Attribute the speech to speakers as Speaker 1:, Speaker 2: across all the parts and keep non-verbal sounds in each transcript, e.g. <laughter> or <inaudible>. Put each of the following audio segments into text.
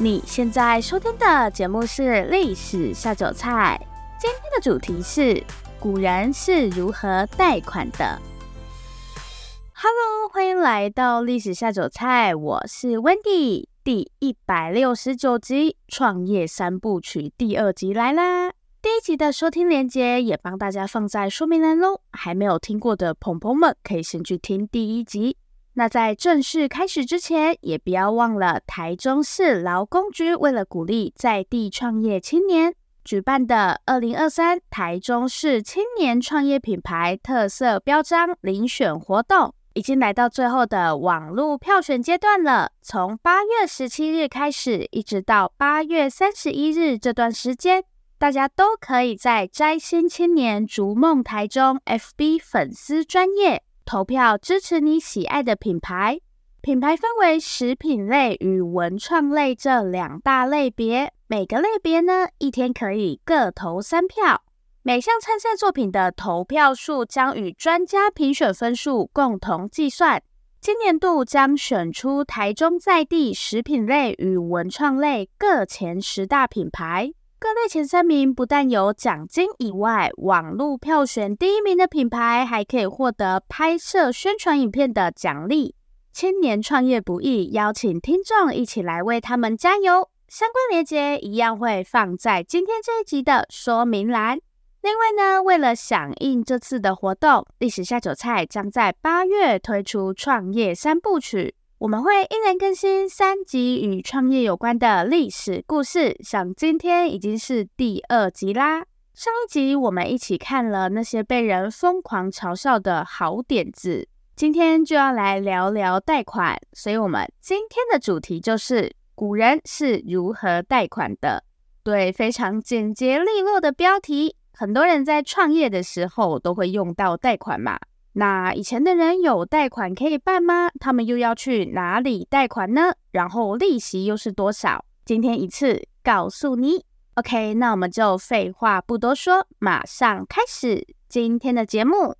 Speaker 1: 你现在收听的节目是《历史下酒菜》，今天的主题是古人是如何贷款的。Hello，欢迎来到《历史下酒菜》，我是 Wendy，第一百六十九集《创业三部曲》第二集来啦。第一集的收听链接也帮大家放在说明栏喽，还没有听过的朋朋们可以先去听第一集。那在正式开始之前，也不要忘了台中市劳工局为了鼓励在地创业青年举办的二零二三台中市青年创业品牌特色标章遴选活动，已经来到最后的网络票选阶段了。从八月十七日开始，一直到八月三十一日这段时间，大家都可以在摘星青年逐梦台中 FB 粉丝专页。投票支持你喜爱的品牌，品牌分为食品类与文创类这两大类别，每个类别呢，一天可以各投三票。每项参赛作品的投票数将与专家评选分数共同计算。今年度将选出台中在地食品类与文创类各前十大品牌。各类前三名不但有奖金以外，网络票选第一名的品牌还可以获得拍摄宣传影片的奖励。青年创业不易，邀请听众一起来为他们加油。相关链接一样会放在今天这一集的说明栏。另外呢，为了响应这次的活动，历史下酒菜将在八月推出创业三部曲。我们会依然更新三集与创业有关的历史故事，像今天已经是第二集啦。上一集我们一起看了那些被人疯狂嘲笑的好点子，今天就要来聊聊贷款。所以，我们今天的主题就是古人是如何贷款的。对，非常简洁利落的标题，很多人在创业的时候都会用到贷款嘛。那以前的人有贷款可以办吗？他们又要去哪里贷款呢？然后利息又是多少？今天一次告诉你。OK，那我们就废话不多说，马上开始今天的节目。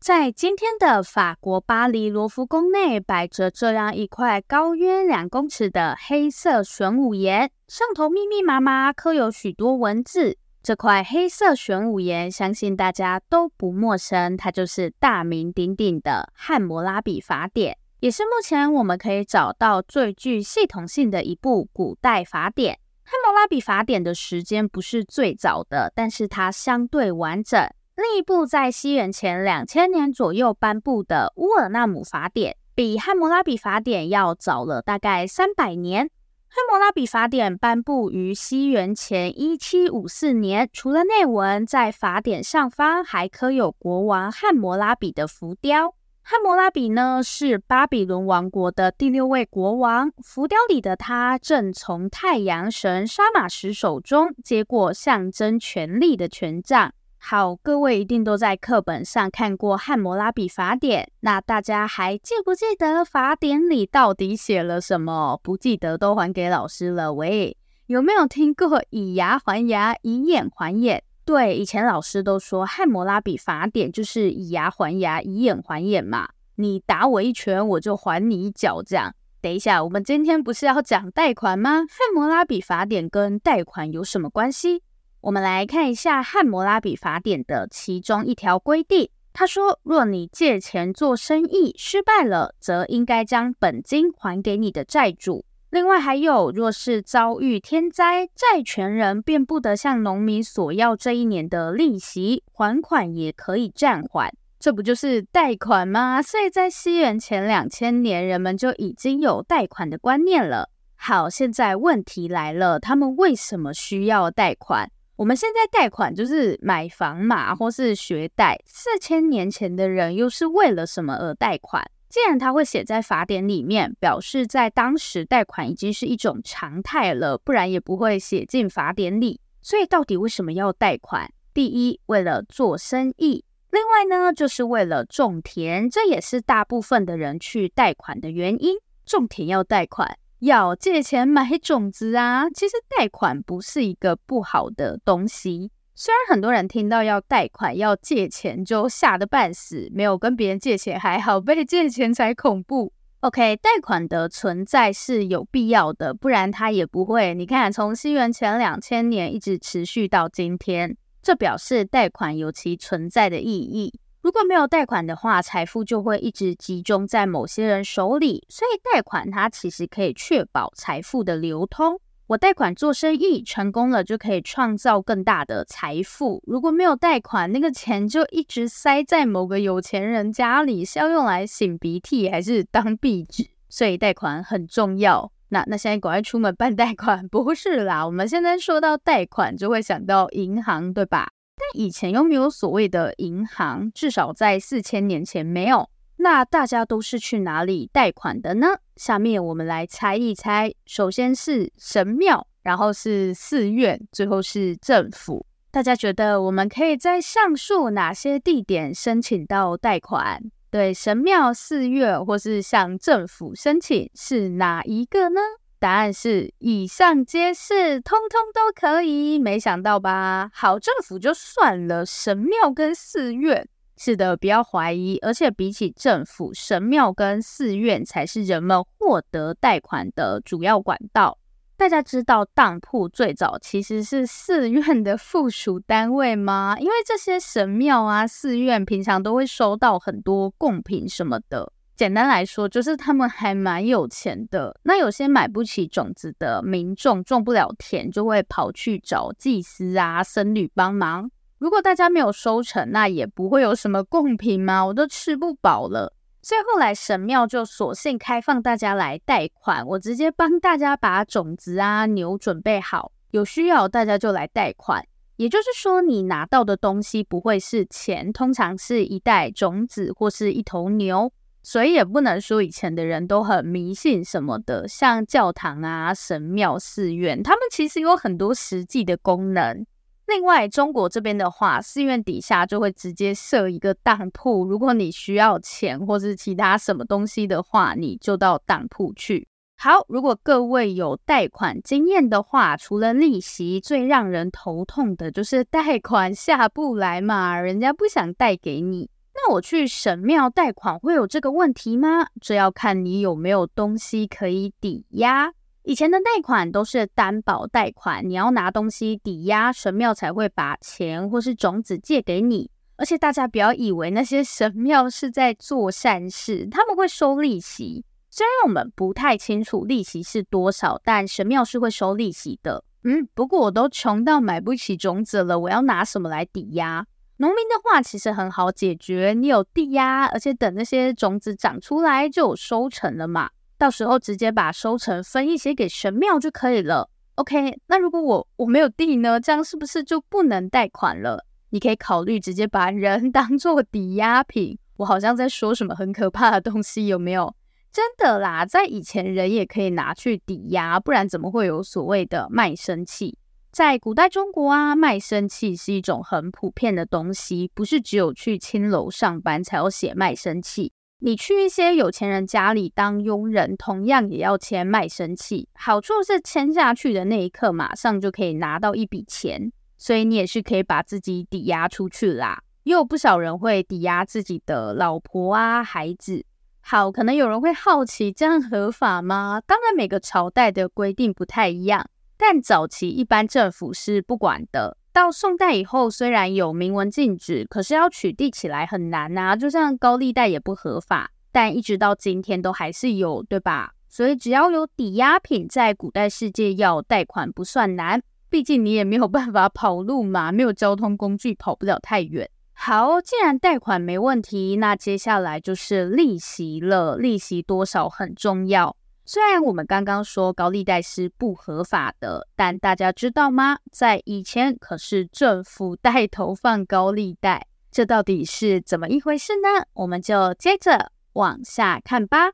Speaker 1: 在今天的法国巴黎罗浮宫内，摆着这样一块高约两公尺的黑色玄武岩，上头密密麻麻刻有许多文字。这块黑色玄武岩，相信大家都不陌生，它就是大名鼎鼎的《汉谟拉比法典》，也是目前我们可以找到最具系统性的一部古代法典。《汉谟拉比法典》的时间不是最早的，但是它相对完整。另一部在西元前两千年左右颁布的《乌尔纳姆法典》，比《汉谟拉比法典》要早了大概三百年。《汉谟拉比法典》颁布于西元前一七五四年，除了内文，在法典上方还刻有国王汉谟拉比的浮雕。汉谟拉比呢，是巴比伦王国的第六位国王，浮雕里的他正从太阳神沙马什手中接过象征权力的权杖。好，各位一定都在课本上看过《汉谟拉比法典》，那大家还记不记得法典里到底写了什么？不记得都还给老师了。喂，有没有听过以牙还牙，以眼还眼？对，以前老师都说《汉谟拉比法典》就是以牙还牙，以眼还眼嘛。你打我一拳，我就还你一脚，这样。等一下，我们今天不是要讲贷款吗？《汉谟拉比法典》跟贷款有什么关系？我们来看一下《汉谟拉比法典》的其中一条规定，他说：若你借钱做生意失败了，则应该将本金还给你的债主。另外还有，若是遭遇天灾，债权人便不得向农民索要这一年的利息，还款也可以暂缓。这不就是贷款吗？所以在西元前两千年，人们就已经有贷款的观念了。好，现在问题来了，他们为什么需要贷款？我们现在贷款就是买房嘛，或是学贷。四千年前的人又是为了什么而贷款？既然他会写在法典里面，表示在当时贷款已经是一种常态了，不然也不会写进法典里。所以到底为什么要贷款？第一，为了做生意；另外呢，就是为了种田，这也是大部分的人去贷款的原因。种田要贷款，要借钱买种子啊。其实贷款不是一个不好的东西。虽然很多人听到要贷款、要借钱就吓得半死，没有跟别人借钱还好，被借钱才恐怖。OK，贷款的存在是有必要的，不然它也不会。你看，从西元前两千年一直持续到今天，这表示贷款有其存在的意义。如果没有贷款的话，财富就会一直集中在某些人手里，所以贷款它其实可以确保财富的流通。我贷款做生意成功了，就可以创造更大的财富。如果没有贷款，那个钱就一直塞在某个有钱人家里，是要用来擤鼻涕还是当壁纸？所以贷款很重要。那那现在赶快出门办贷款，不是啦。我们现在说到贷款，就会想到银行，对吧？但以前又没有所谓的银行，至少在四千年前没有。那大家都是去哪里贷款的呢？下面我们来猜一猜。首先是神庙，然后是寺院，最后是政府。大家觉得我们可以在上述哪些地点申请到贷款？对，神庙、寺院，或是向政府申请，是哪一个呢？答案是以上皆是，通通都可以。没想到吧？好，政府就算了，神庙跟寺院。是的，不要怀疑。而且比起政府，神庙跟寺院才是人们获得贷款的主要管道。大家知道当铺最早其实是寺院的附属单位吗？因为这些神庙啊、寺院平常都会收到很多贡品什么的。简单来说，就是他们还蛮有钱的。那有些买不起种子的民众种不了田，就会跑去找祭司啊、僧侣帮忙。如果大家没有收成，那也不会有什么贡品嘛，我都吃不饱了。所以后来神庙就索性开放大家来贷款，我直接帮大家把种子啊、牛准备好，有需要大家就来贷款。也就是说，你拿到的东西不会是钱，通常是一袋种子或是一头牛。所以也不能说以前的人都很迷信什么的，像教堂啊、神庙、寺院，他们其实有很多实际的功能。另外，中国这边的话，寺院底下就会直接设一个当铺。如果你需要钱或是其他什么东西的话，你就到当铺去。好，如果各位有贷款经验的话，除了利息，最让人头痛的就是贷款下不来嘛，人家不想贷给你。那我去神庙贷款会有这个问题吗？这要看你有没有东西可以抵押。以前的贷款都是担保贷款，你要拿东西抵押，神庙才会把钱或是种子借给你。而且大家不要以为那些神庙是在做善事，他们会收利息。虽然我们不太清楚利息是多少，但神庙是会收利息的。嗯，不过我都穷到买不起种子了，我要拿什么来抵押？农民的话其实很好解决，你有地呀，而且等那些种子长出来就有收成了嘛。到时候直接把收成分一些给神庙就可以了。OK，那如果我我没有地呢？这样是不是就不能贷款了？你可以考虑直接把人 <laughs> 当做抵押品。我好像在说什么很可怕的东西，有没有？真的啦，在以前人也可以拿去抵押，不然怎么会有所谓的卖身契？在古代中国啊，卖身契是一种很普遍的东西，不是只有去青楼上班才要写卖身契。你去一些有钱人家里当佣人，同样也要签卖身契。好处是签下去的那一刻，马上就可以拿到一笔钱，所以你也是可以把自己抵押出去啦。也有不少人会抵押自己的老婆啊、孩子。好，可能有人会好奇，这样合法吗？当然，每个朝代的规定不太一样，但早期一般政府是不管的。到宋代以后，虽然有明文禁止，可是要取缔起来很难呐、啊。就像高利贷也不合法，但一直到今天都还是有，对吧？所以只要有抵押品，在古代世界要贷款不算难。毕竟你也没有办法跑路嘛，没有交通工具，跑不了太远。好，既然贷款没问题，那接下来就是利息了。利息多少很重要。虽然我们刚刚说高利贷是不合法的，但大家知道吗？在以前可是政府带头放高利贷，这到底是怎么一回事呢？我们就接着往下看吧。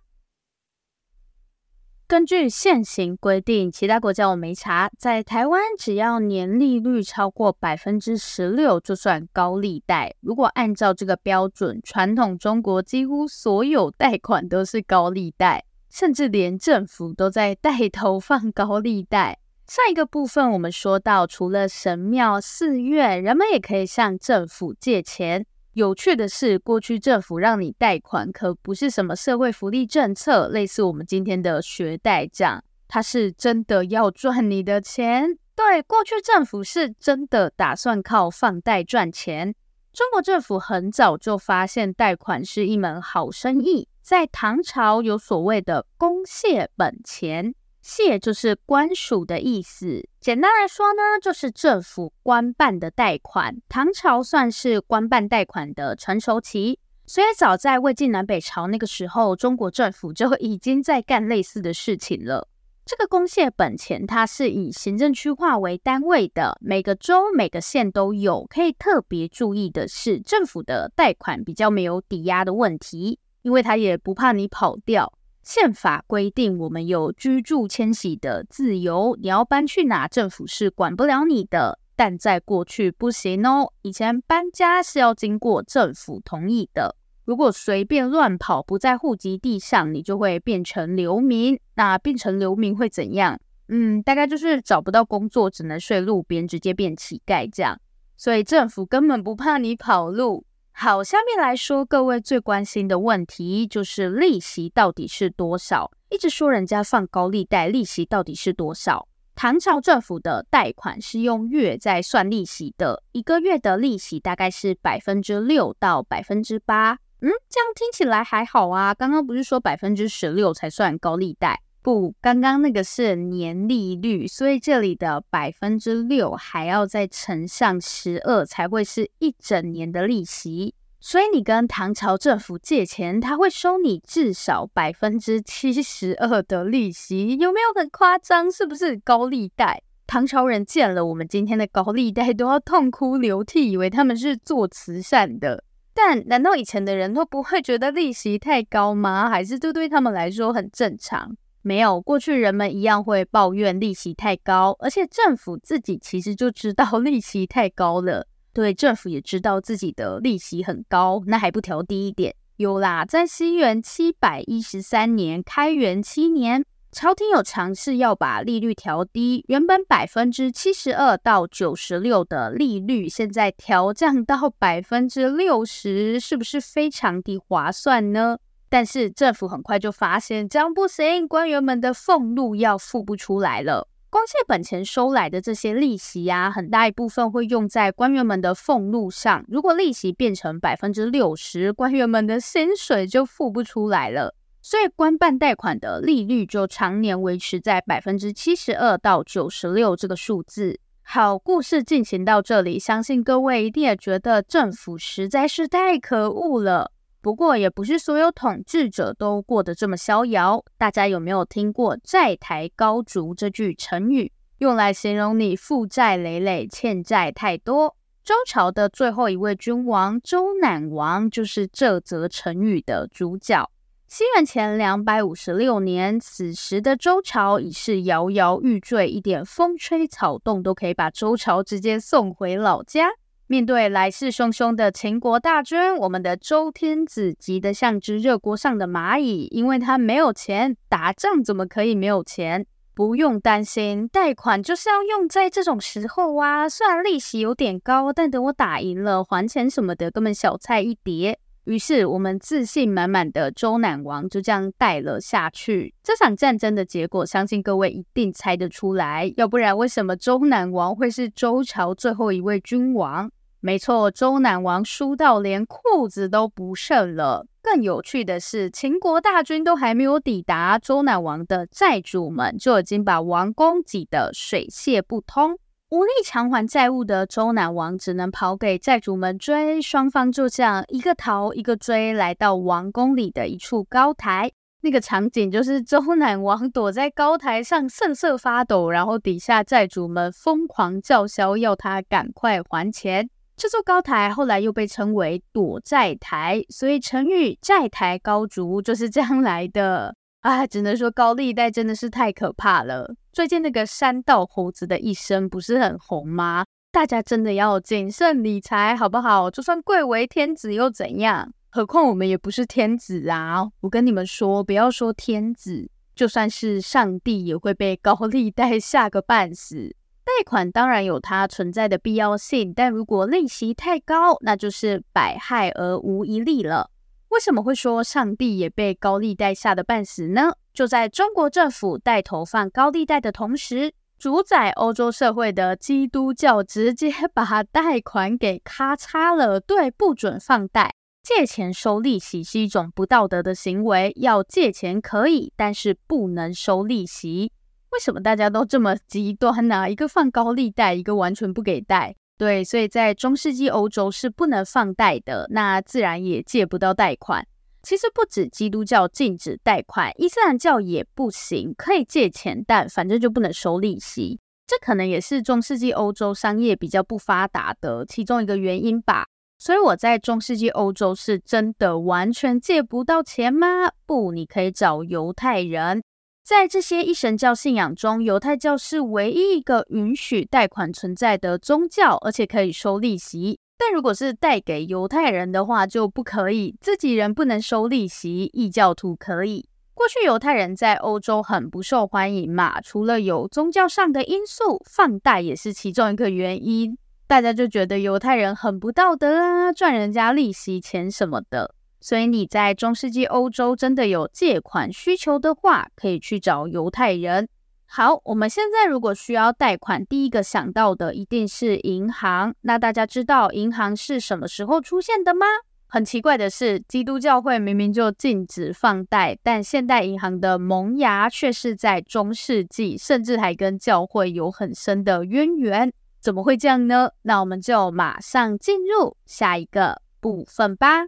Speaker 1: 根据现行规定，其他国家我没查，在台湾只要年利率超过百分之十六就算高利贷。如果按照这个标准，传统中国几乎所有贷款都是高利贷，甚至连政府都在带头放高利贷。上一个部分我们说到，除了神庙寺院，人们也可以向政府借钱。有趣的是，过去政府让你贷款，可不是什么社会福利政策，类似我们今天的学贷这样，它是真的要赚你的钱。对，过去政府是真的打算靠放贷赚钱。中国政府很早就发现贷款是一门好生意，在唐朝有所谓的公械本钱。械就是官署的意思，简单来说呢，就是政府官办的贷款。唐朝算是官办贷款的成熟期，所以早在魏晋南北朝那个时候，中国政府就已经在干类似的事情了。这个公械本钱，它是以行政区划为单位的，每个州、每个县都有。可以特别注意的是，政府的贷款比较没有抵押的问题，因为他也不怕你跑掉。宪法规定，我们有居住迁徙的自由，你要搬去哪，政府是管不了你的。但在过去不行哦，以前搬家是要经过政府同意的。如果随便乱跑，不在户籍地上，你就会变成流民。那变成流民会怎样？嗯，大概就是找不到工作，只能睡路边，直接变乞丐这样。所以政府根本不怕你跑路。好，下面来说，各位最关心的问题就是利息到底是多少？一直说人家放高利贷，利息到底是多少？唐朝政府的贷款是用月在算利息的，一个月的利息大概是百分之六到百分之八。嗯，这样听起来还好啊。刚刚不是说百分之十六才算高利贷？不，刚刚那个是年利率，所以这里的百分之六还要再乘上十二，才会是一整年的利息。所以你跟唐朝政府借钱，他会收你至少百分之七十二的利息，有没有很夸张？是不是高利贷？唐朝人见了我们今天的高利贷都要痛哭流涕，以为他们是做慈善的。但难道以前的人都不会觉得利息太高吗？还是这对他们来说很正常？没有，过去人们一样会抱怨利息太高，而且政府自己其实就知道 <laughs> 利息太高了。对，政府也知道自己的利息很高，那还不调低一点？有啦，在西元七百一十三年，开元七年，朝廷有尝试要把利率调低，原本百分之七十二到九十六的利率，现在调降到百分之六十，是不是非常的划算呢？但是政府很快就发现这样不行，官员们的俸禄要付不出来了。光借本钱收来的这些利息呀、很大一部分会用在官员们的俸禄上。如果利息变成百分之六十，官员们的薪水就付不出来了。所以官办贷款的利率就常年维持在百分之七十二到九十六这个数字。好，故事进行到这里，相信各位一定也觉得政府实在是太可恶了。不过，也不是所有统治者都过得这么逍遥。大家有没有听过“债台高筑”这句成语，用来形容你负债累累、欠债太多？周朝的最后一位君王周赧王就是这则成语的主角。西元前两百五十六年，此时的周朝已是摇摇欲坠，一点风吹草动都可以把周朝直接送回老家。面对来势汹汹的秦国大军，我们的周天子急得像只热锅上的蚂蚁，因为他没有钱，打仗怎么可以没有钱？不用担心，贷款就是要用在这种时候啊！虽然利息有点高，但等我打赢了，还钱什么的根本小菜一碟。于是，我们自信满满的周赧王就这样带了下去。这场战争的结果，相信各位一定猜得出来。要不然，为什么周赧王会是周朝最后一位君王？没错，周赧王输到连裤子都不剩了。更有趣的是，秦国大军都还没有抵达，周赧王的债主们就已经把王宫挤得水泄不通。无力偿还债务的周南王只能跑给债主们追，双方就这样一个逃一个追，来到王宫里的一处高台。那个场景就是周南王躲在高台上瑟瑟发抖，然后底下债主们疯狂叫嚣，要他赶快还钱。这座高台后来又被称为躲债台，所以成语“债台高筑”就是这样来的。啊，只能说高利贷真的是太可怕了。最近那个山道猴子的一生不是很红吗？大家真的要谨慎理财，好不好？就算贵为天子又怎样？何况我们也不是天子啊！我跟你们说，不要说天子，就算是上帝也会被高利贷吓个半死。贷款当然有它存在的必要性，但如果利息太高，那就是百害而无一利了。为什么会说上帝也被高利贷吓得半死呢？就在中国政府带头放高利贷的同时，主宰欧洲社会的基督教直接 <laughs> 把贷款给咔嚓了。对，不准放贷，借钱收利息是一种不道德的行为。要借钱可以，但是不能收利息。为什么大家都这么极端呢？一个放高利贷，一个完全不给贷。对，所以在中世纪欧洲是不能放贷的，那自然也借不到贷款。其实不止基督教禁止贷款，伊斯兰教也不行，可以借钱，但反正就不能收利息。这可能也是中世纪欧洲商业比较不发达的其中一个原因吧。所以我在中世纪欧洲是真的完全借不到钱吗？不，你可以找犹太人。在这些一神教信仰中，犹太教是唯一一个允许贷款存在的宗教，而且可以收利息。但如果是贷给犹太人的话，就不可以，自己人不能收利息，异教徒可以。过去犹太人在欧洲很不受欢迎嘛，除了有宗教上的因素，放贷也是其中一个原因。大家就觉得犹太人很不道德啊，赚人家利息钱什么的。所以你在中世纪欧洲真的有借款需求的话，可以去找犹太人。好，我们现在如果需要贷款，第一个想到的一定是银行。那大家知道银行是什么时候出现的吗？很奇怪的是，基督教会明明就禁止放贷，但现代银行的萌芽却是在中世纪，甚至还跟教会有很深的渊源。怎么会这样呢？那我们就马上进入下一个部分吧。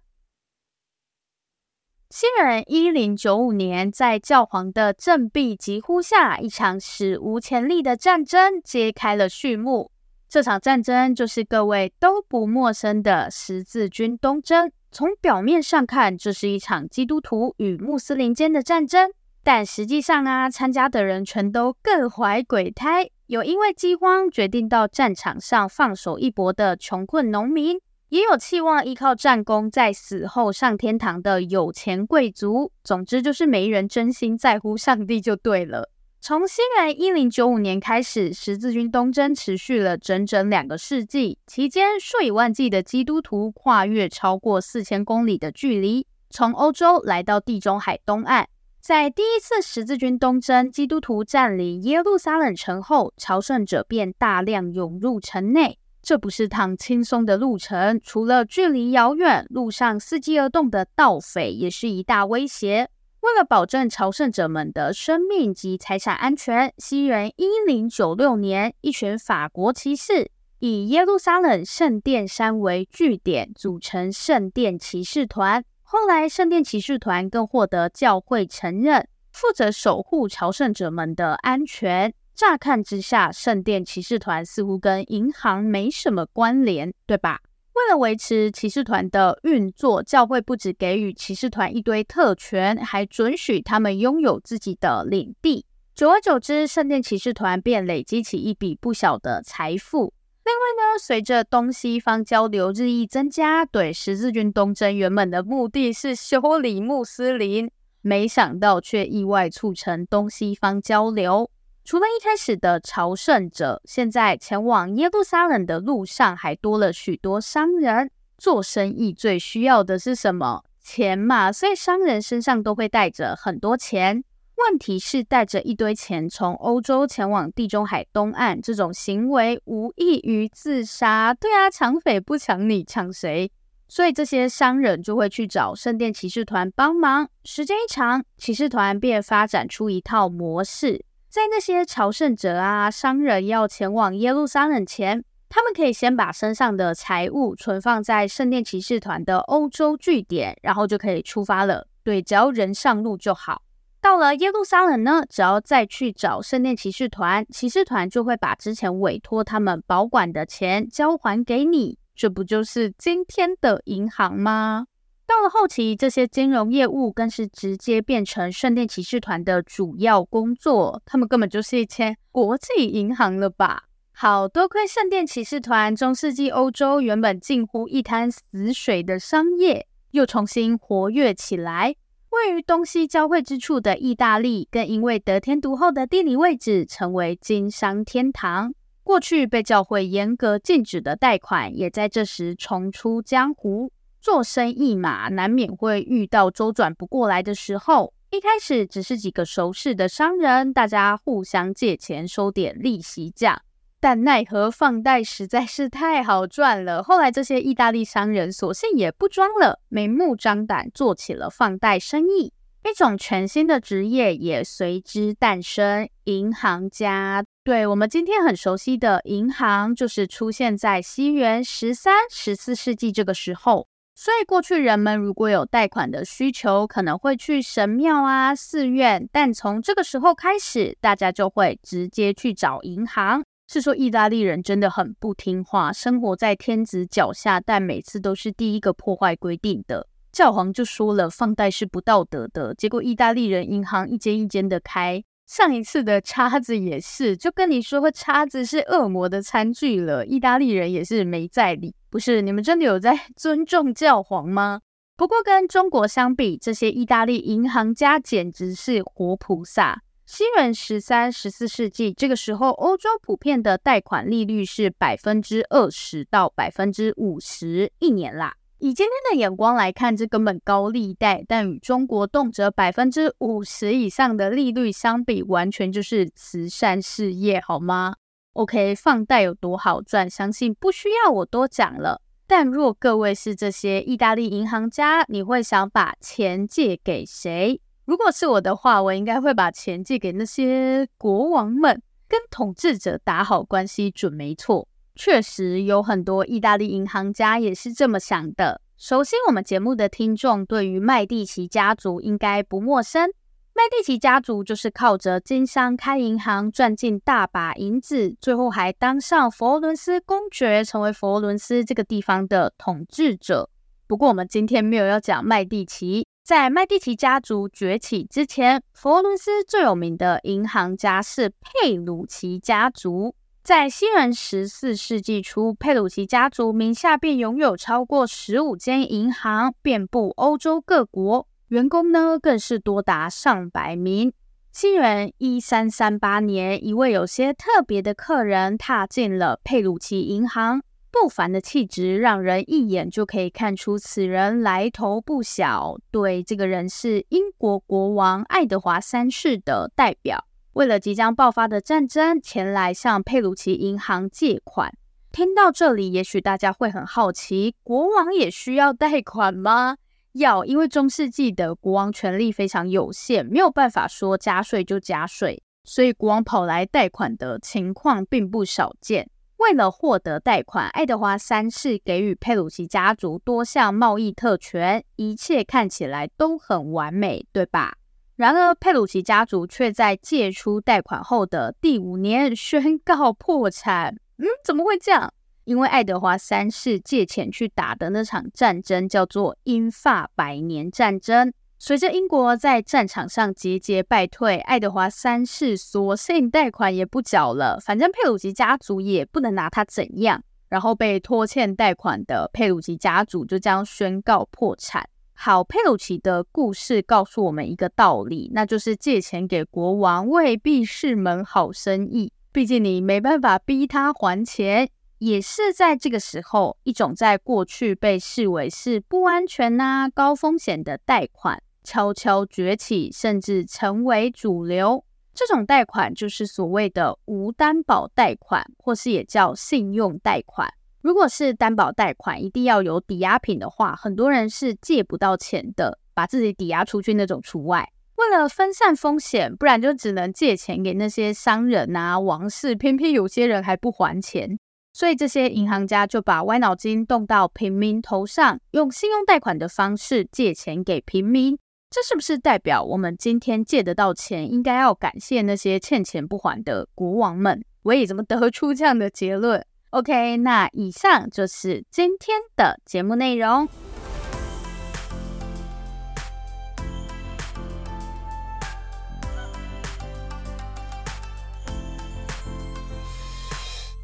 Speaker 1: 西元一零九五年，在教皇的振臂疾呼下，一场史无前例的战争揭开了序幕。这场战争就是各位都不陌生的十字军东征。从表面上看，这是一场基督徒与穆斯林间的战争，但实际上啊，参加的人全都各怀鬼胎，有因为饥荒决定到战场上放手一搏的穷困农民。也有期望依靠战功在死后上天堂的有钱贵族。总之就是没人真心在乎上帝就对了。从西元一零九五年开始，十字军东征持续了整整两个世纪，期间数以万计的基督徒跨越超过四千公里的距离，从欧洲来到地中海东岸。在第一次十字军东征，基督徒占领耶路撒冷城后，朝圣者便大量涌入城内。这不是趟轻松的路程，除了距离遥远，路上伺机而动的盗匪也是一大威胁。为了保证朝圣者们的生命及财产安全，西元一零九六年，一群法国骑士以耶路撒冷圣殿山为据点，组成圣殿骑士团。后来，圣殿骑士团更获得教会承认，负责守护朝圣者们的安全。乍看之下，圣殿骑士团似乎跟银行没什么关联，对吧？为了维持骑士团的运作，教会不只给予骑士团一堆特权，还准许他们拥有自己的领地。久而久之，圣殿骑士团便累积起一笔不小的财富。另外呢，随着东西方交流日益增加，对十字军东征原本的目的是修理穆斯林，没想到却意外促成东西方交流。除了一开始的朝圣者，现在前往耶路撒冷的路上还多了许多商人。做生意最需要的是什么？钱嘛，所以商人身上都会带着很多钱。问题是，带着一堆钱从欧洲前往地中海东岸，这种行为无异于自杀。对啊，抢匪不抢你，抢谁？所以这些商人就会去找圣殿骑士团帮忙。时间一长，骑士团便发展出一套模式。在那些朝圣者啊、商人要前往耶路撒冷前，他们可以先把身上的财物存放在圣殿骑士团的欧洲据点，然后就可以出发了。对，只要人上路就好。到了耶路撒冷呢，只要再去找圣殿骑士团，骑士团就会把之前委托他们保管的钱交还给你。这不就是今天的银行吗？到了后期，这些金融业务更是直接变成圣殿骑士团的主要工作，他们根本就是一间国际银行了吧？好，多亏圣殿骑士团，中世纪欧洲原本近乎一滩死水的商业又重新活跃起来。位于东西交汇之处的意大利，更因为得天独厚的地理位置，成为经商天堂。过去被教会严格禁止的贷款，也在这时重出江湖。做生意嘛，难免会遇到周转不过来的时候。一开始只是几个熟识的商人，大家互相借钱，收点利息价。但奈何放贷实在是太好赚了，后来这些意大利商人索性也不装了，明目张胆做起了放贷生意，一种全新的职业也随之诞生——银行家。对，我们今天很熟悉的银行，就是出现在西元十三、十四世纪这个时候。所以过去人们如果有贷款的需求，可能会去神庙啊、寺院，但从这个时候开始，大家就会直接去找银行。是说意大利人真的很不听话，生活在天子脚下，但每次都是第一个破坏规定的。教皇就说了，放贷是不道德的。结果意大利人银行一间一间的开，上一次的叉子也是，就跟你说叉子是恶魔的餐具了。意大利人也是没在理，不是？你们真的有在 <laughs> 尊重教皇吗？不过跟中国相比，这些意大利银行家简直是活菩萨。西元十三、十四世纪，这个时候，欧洲普遍的贷款利率是百分之二十到百分之五十一年啦。以今天的眼光来看，这根本高利贷，但与中国动辄百分之五十以上的利率相比，完全就是慈善事业，好吗？OK，放贷有多好赚，相信不需要我多讲了。但若各位是这些意大利银行家，你会想把钱借给谁？如果是我的话，我应该会把钱借给那些国王们，跟统治者打好关系准没错。确实有很多意大利银行家也是这么想的。熟悉我们节目的听众，对于麦地奇家族应该不陌生。麦地奇家族就是靠着经商开银行赚进大把银子，最后还当上佛罗伦斯公爵，成为佛罗伦斯这个地方的统治者。不过我们今天没有要讲麦地奇。在麦地奇家族崛起之前，佛罗伦斯最有名的银行家是佩鲁奇家族。在西元十四世纪初，佩鲁奇家族名下便拥有超过十五间银行，遍布欧洲各国，员工呢更是多达上百名。西元一三三八年，一位有些特别的客人踏进了佩鲁奇银行。不凡的气质，让人一眼就可以看出此人来头不小。对，这个人是英国国王爱德华三世的代表，为了即将爆发的战争，前来向佩鲁奇银行借款。听到这里，也许大家会很好奇，国王也需要贷款吗？要，因为中世纪的国王权力非常有限，没有办法说加税就加税，所以国王跑来贷款的情况并不少见。为了获得贷款，爱德华三世给予佩鲁奇家族多项贸易特权，一切看起来都很完美，对吧？然而，佩鲁奇家族却在借出贷款后的第五年宣告破产。嗯，怎么会这样？因为爱德华三世借钱去打的那场战争叫做英法百年战争。随着英国在战场上节节败退，爱德华三世索性贷款也不缴了，反正佩鲁奇家族也不能拿他怎样。然后被拖欠贷款的佩鲁奇家族就将宣告破产。好，佩鲁奇的故事告诉我们一个道理，那就是借钱给国王未必是门好生意，毕竟你没办法逼他还钱。也是在这个时候，一种在过去被视为是不安全呐、高风险的贷款。悄悄崛起，甚至成为主流。这种贷款就是所谓的无担保贷款，或是也叫信用贷款。如果是担保贷款，一定要有抵押品的话，很多人是借不到钱的，把自己抵押出去那种除外。为了分散风险，不然就只能借钱给那些商人啊、王室，偏偏有些人还不还钱，所以这些银行家就把歪脑筋动到平民头上，用信用贷款的方式借钱给平民。这是不是代表我们今天借得到钱，应该要感谢那些欠钱不还的国王们？我也怎么得出这样的结论？OK，那以上就是今天的节目内容。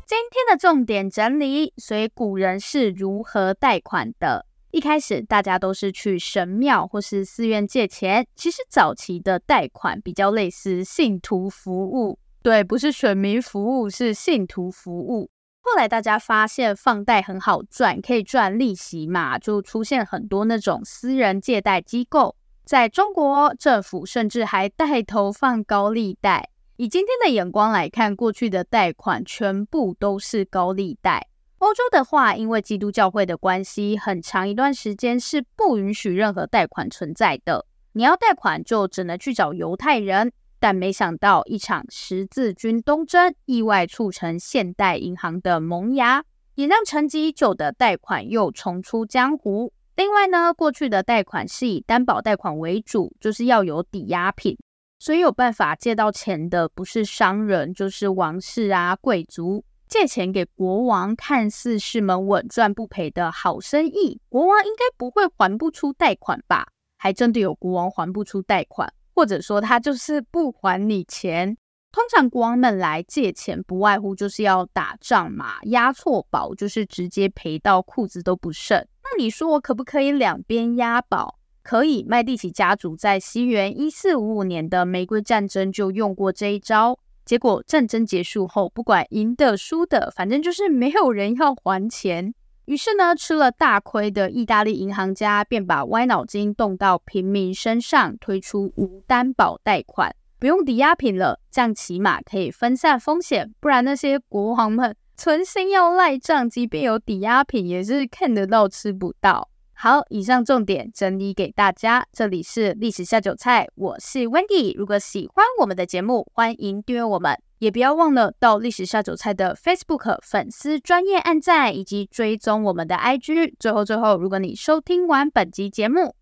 Speaker 1: 今天的重点整理，所以古人是如何贷款的？一开始大家都是去神庙或是寺院借钱，其实早期的贷款比较类似信徒服务，对，不是选民服务，是信徒服务。后来大家发现放贷很好赚，可以赚利息嘛，就出现很多那种私人借贷机构。在中国，政府甚至还带头放高利贷。以今天的眼光来看，过去的贷款全部都是高利贷。欧洲的话，因为基督教会的关系，很长一段时间是不允许任何贷款存在的。你要贷款，就只能去找犹太人。但没想到，一场十字军东征意外促成现代银行的萌芽，也让沉寂已久的贷款又重出江湖。另外呢，过去的贷款是以担保贷款为主，就是要有抵押品。所以有办法借到钱的不是商人，就是王室啊、贵族。借钱给国王，看似是门稳赚不赔的好生意。国王应该不会还不出贷款吧？还真的有国王还不出贷款，或者说他就是不还你钱。通常国王们来借钱，不外乎就是要打仗嘛，押错宝就是直接赔到裤子都不剩。那你说我可不可以两边押宝？可以，麦地奇家族在西元一四五五年的玫瑰战争就用过这一招。结果战争结束后，不管赢的输的，反正就是没有人要还钱。于是呢，吃了大亏的意大利银行家便把歪脑筋动到平民身上，推出无担保贷款，不用抵押品了，这样起码可以分散风险。不然那些国王们存心要赖账，即便有抵押品，也是看得到吃不到。好，以上重点整理给大家。这里是历史下酒菜，我是 Wendy。如果喜欢我们的节目，欢迎订阅我们，也不要忘了到历史下酒菜的 Facebook 粉丝专业按赞，以及追踪我们的 IG。最后，最后，如果你收听完本集节目，